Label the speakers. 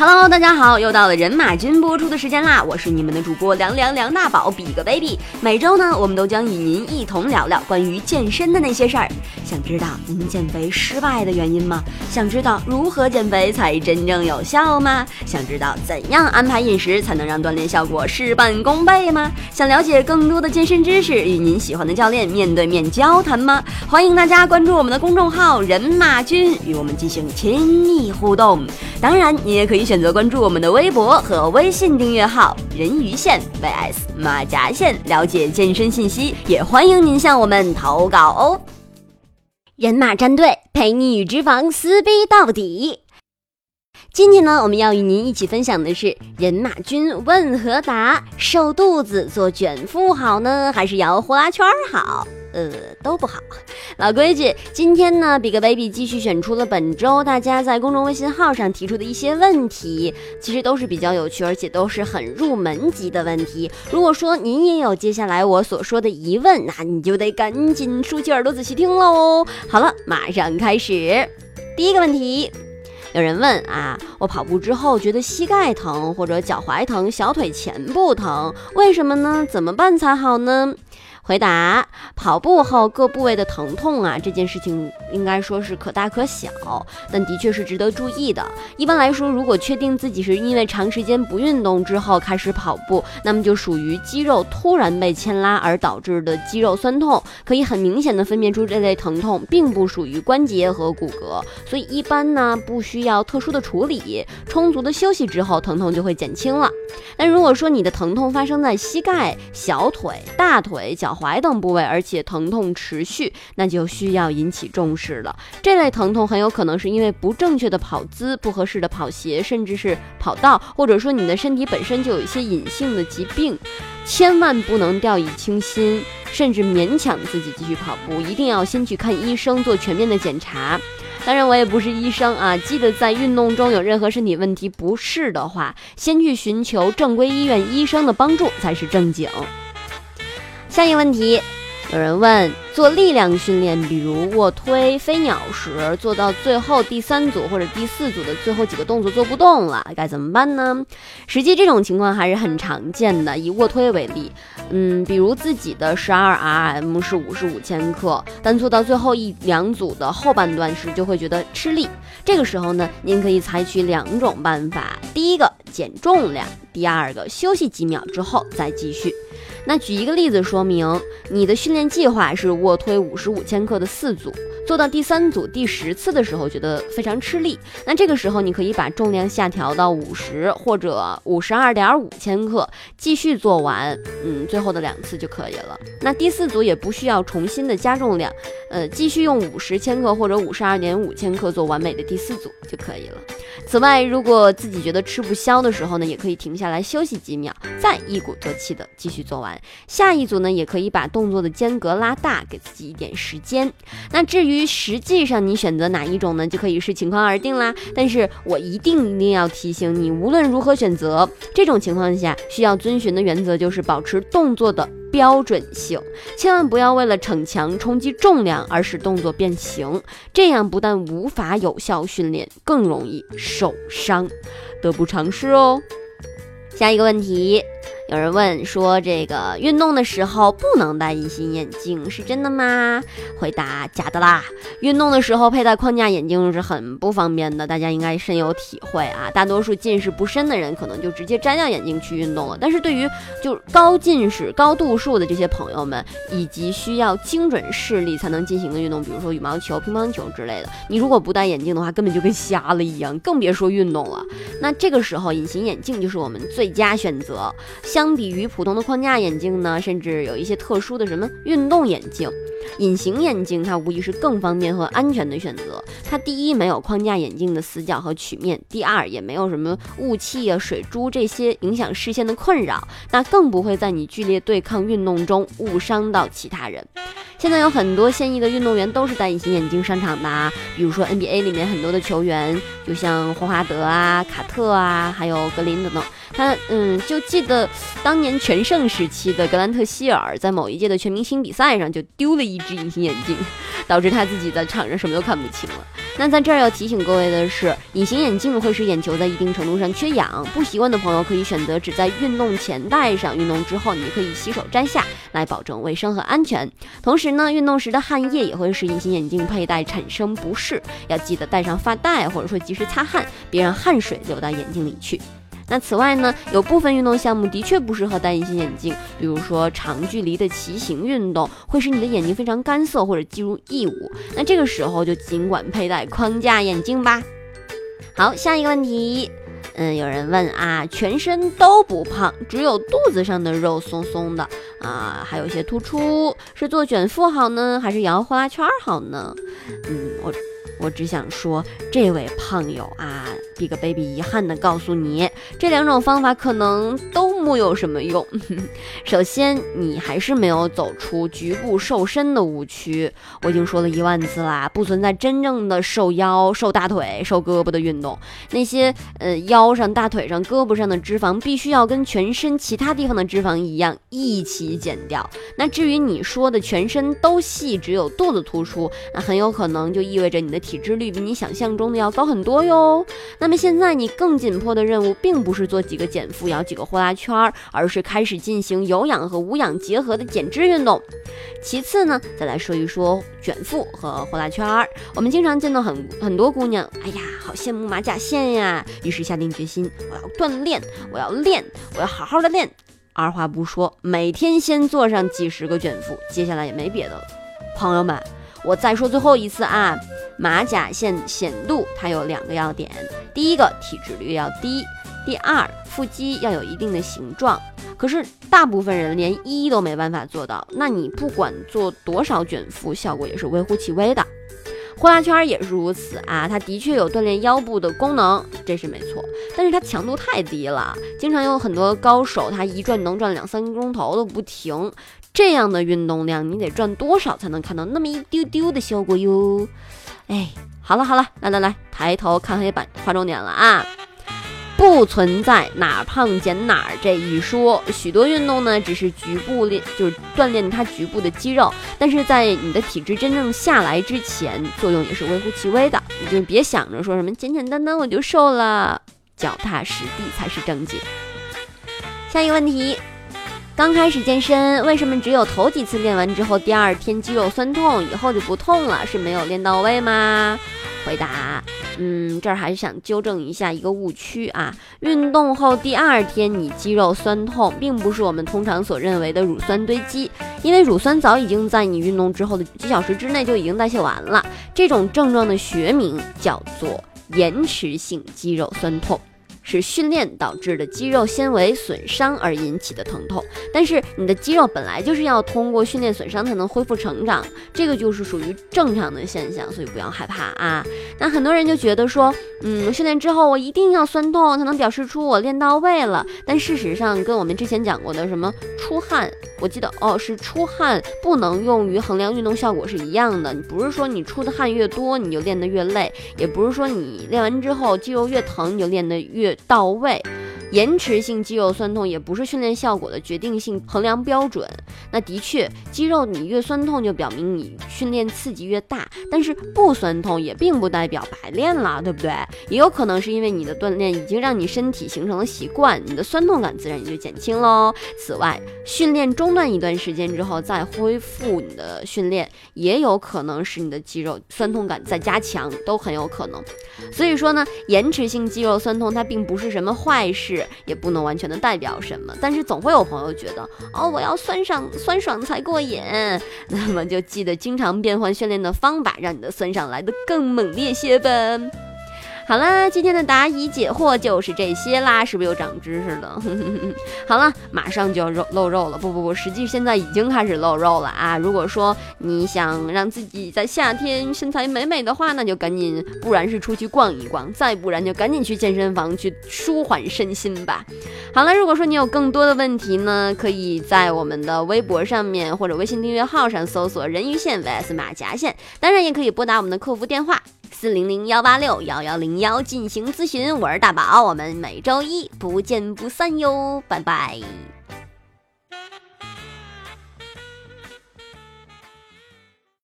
Speaker 1: Hello，大家好，又到了人马君播出的时间啦！我是你们的主播凉凉梁大宝，比个 baby。每周呢，我们都将与您一同聊聊关于健身的那些事儿。想知道您减肥失败的原因吗？想知道如何减肥才真正有效吗？想知道怎样安排饮食才能让锻炼效果事半功倍吗？想了解更多的健身知识，与您喜欢的教练面对面交谈吗？欢迎大家关注我们的公众号“人马君”，与我们进行亲密互动。当然，你也可以选择关注我们的微博和微信订阅号“人鱼线 vs 马甲线”，了解健身信息。也欢迎您向我们投稿哦。人马战队陪你与脂肪撕逼到底。今天呢，我们要与您一起分享的是人马君问和答：瘦肚子做卷腹好呢，还是摇呼啦圈好？呃，都不好。老规矩，今天呢，Big Baby 继续选出了本周大家在公众微信号上提出的一些问题，其实都是比较有趣，而且都是很入门级的问题。如果说您也有接下来我所说的疑问，那你就得赶紧竖起耳朵仔细听喽。好了，马上开始。第一个问题，有人问啊，我跑步之后觉得膝盖疼，或者脚踝疼，小腿前部疼，为什么呢？怎么办才好呢？回答：跑步后各部位的疼痛啊，这件事情应该说是可大可小，但的确是值得注意的。一般来说，如果确定自己是因为长时间不运动之后开始跑步，那么就属于肌肉突然被牵拉而导致的肌肉酸痛，可以很明显的分辨出这类疼痛并不属于关节和骨骼，所以一般呢不需要特殊的处理，充足的休息之后，疼痛就会减轻了。但如果说你的疼痛发生在膝盖、小腿、大腿、脚，踝等部位，而且疼痛持续，那就需要引起重视了。这类疼痛很有可能是因为不正确的跑姿、不合适的跑鞋，甚至是跑道，或者说你的身体本身就有一些隐性的疾病，千万不能掉以轻心，甚至勉强自己继续跑步，一定要先去看医生做全面的检查。当然，我也不是医生啊，记得在运动中有任何身体问题不适的话，先去寻求正规医院医生的帮助才是正经。下一个问题，有人问做力量训练，比如卧推、飞鸟时，做到最后第三组或者第四组的最后几个动作做不动了，该怎么办呢？实际这种情况还是很常见的。以卧推为例，嗯，比如自己的十二 RM 是五十五千克，但做到最后一两组的后半段时就会觉得吃力。这个时候呢，您可以采取两种办法：第一个减重量，第二个休息几秒之后再继续。那举一个例子说明，你的训练计划是卧推五十五千克的四组，做到第三组第十次的时候觉得非常吃力，那这个时候你可以把重量下调到五十或者五十二点五千克，继续做完，嗯，最后的两次就可以了。那第四组也不需要重新的加重量，呃，继续用五十千克或者五十二点五千克做完美的第四组就可以了。此外，如果自己觉得吃不消的时候呢，也可以停下来休息几秒，再一鼓作气的继续做完。下一组呢，也可以把动作的间隔拉大，给自己一点时间。那至于实际上你选择哪一种呢，就可以视情况而定啦。但是我一定一定要提醒你，无论如何选择，这种情况下需要遵循的原则就是保持动作的。标准性，千万不要为了逞强冲击重量而使动作变形，这样不但无法有效训练，更容易受伤，得不偿失哦。下一个问题。有人问说，这个运动的时候不能戴隐形眼镜是真的吗？回答：假的啦。运动的时候佩戴框架眼镜是很不方便的，大家应该深有体会啊。大多数近视不深的人可能就直接摘掉眼镜去运动了。但是对于就高近视、高度数的这些朋友们，以及需要精准视力才能进行的运动，比如说羽毛球、乒乓球之类的，你如果不戴眼镜的话，根本就跟瞎了一样，更别说运动了。那这个时候，隐形眼镜就是我们最佳选择。相比于普通的框架眼镜呢，甚至有一些特殊的什么运动眼镜。隐形眼镜它无疑是更方便和安全的选择。它第一没有框架眼镜的死角和曲面，第二也没有什么雾气啊、水珠这些影响视线的困扰，那更不会在你剧烈对抗运动中误伤到其他人。现在有很多现役的运动员都是戴隐形眼镜上场的，比如说 NBA 里面很多的球员，就像霍华德啊、卡特啊，还有格林等等。他嗯，就记得当年全盛时期的格兰特希尔，在某一届的全明星比赛上就丢了一只隐形眼镜，导致他自己在场上什么都看不清了。那在这儿要提醒各位的是，隐形眼镜会使眼球在一定程度上缺氧，不习惯的朋友可以选择只在运动前戴上，运动之后你可以洗手摘下来，保证卫生和安全。同时呢，运动时的汗液也会使隐形眼镜佩戴产生不适，要记得戴上发带，或者说及时擦汗，别让汗水流到眼睛里去。那此外呢，有部分运动项目的确不适合戴隐形眼镜，比如说长距离的骑行运动会使你的眼睛非常干涩或者进入异物，那这个时候就尽管佩戴框架眼镜吧。好，下一个问题，嗯，有人问啊，全身都不胖，只有肚子上的肉松松的啊，还有一些突出，是做卷腹好呢，还是摇呼啦圈好呢？嗯，我。我只想说，这位胖友啊，Big Baby 遗憾的告诉你，这两种方法可能都木有什么用。首先，你还是没有走出局部瘦身的误区。我已经说了一万次啦，不存在真正的瘦腰、瘦大腿、瘦胳膊的运动。那些呃腰上、大腿上、胳膊上的脂肪，必须要跟全身其他地方的脂肪一样一起减掉。那至于你说的全身都细，只有肚子突出，那很有可能就意味着你的。体脂率比你想象中的要高很多哟。那么现在你更紧迫的任务，并不是做几个减负、摇几个呼啦圈，而是开始进行有氧和无氧结合的减脂运动。其次呢，再来说一说卷腹和呼啦圈。我们经常见到很很多姑娘，哎呀，好羡慕马甲线呀，于是下定决心，我要锻炼，我要练，我要好好的练。二话不说，每天先做上几十个卷腹，接下来也没别的了。朋友们，我再说最后一次啊。马甲线显度它有两个要点，第一个体脂率要低，第二腹肌要有一定的形状。可是大部分人连一都没办法做到，那你不管做多少卷腹，效果也是微乎其微的。呼啦圈也是如此啊，它的确有锻炼腰部的功能，这是没错，但是它强度太低了，经常有很多高手他一转能转两三个钟头都不停。这样的运动量，你得转多少才能看到那么一丢丢的效果哟？哎，好了好了，来来来，抬头看黑板，划重点了啊！不存在哪胖减哪这一说，许多运动呢只是局部练，就是锻炼它局部的肌肉，但是在你的体质真正下来之前，作用也是微乎其微的。你就别想着说什么简简单单我就瘦了，脚踏实地才是正经。下一个问题。刚开始健身，为什么只有头几次练完之后，第二天肌肉酸痛，以后就不痛了？是没有练到位吗？回答：嗯，这儿还是想纠正一下一个误区啊。运动后第二天你肌肉酸痛，并不是我们通常所认为的乳酸堆积，因为乳酸早已经在你运动之后的几小时之内就已经代谢完了。这种症状的学名叫做延迟性肌肉酸痛。是训练导致的肌肉纤维损伤而引起的疼痛，但是你的肌肉本来就是要通过训练损伤才能恢复成长，这个就是属于正常的现象，所以不要害怕啊。那很多人就觉得说，嗯，训练之后我一定要酸痛才能表示出我练到位了，但事实上跟我们之前讲过的什么出汗，我记得哦是出汗不能用于衡量运动效果是一样的，你不是说你出的汗越多你就练得越累，也不是说你练完之后肌肉越疼你就练得越。到位。延迟性肌肉酸痛也不是训练效果的决定性衡量标准。那的确，肌肉你越酸痛，就表明你训练刺激越大。但是不酸痛也并不代表白练了，对不对？也有可能是因为你的锻炼已经让你身体形成了习惯，你的酸痛感自然也就减轻喽。此外，训练中断一段时间之后再恢复你的训练，也有可能使你的肌肉酸痛感再加强，都很有可能。所以说呢，延迟性肌肉酸痛它并不是什么坏事。也不能完全的代表什么，但是总会有朋友觉得，哦，我要酸上酸爽才过瘾，那么就记得经常变换训练的方法，让你的酸爽来得更猛烈些吧。好啦，今天的答疑解惑就是这些啦，是不是又长知识了？好了，马上就要肉露肉了，不不不，实际现在已经开始露肉了啊！如果说你想让自己在夏天身材美美的话，那就赶紧，不然是出去逛一逛，再不然就赶紧去健身房去舒缓身心吧。好了，如果说你有更多的问题呢，可以在我们的微博上面或者微信订阅号上搜索“人鱼线 vs 马甲线”，当然也可以拨打我们的客服电话。四零零幺八六幺幺零幺进行咨询，我是大宝，我们每周一不见不散哟，拜拜。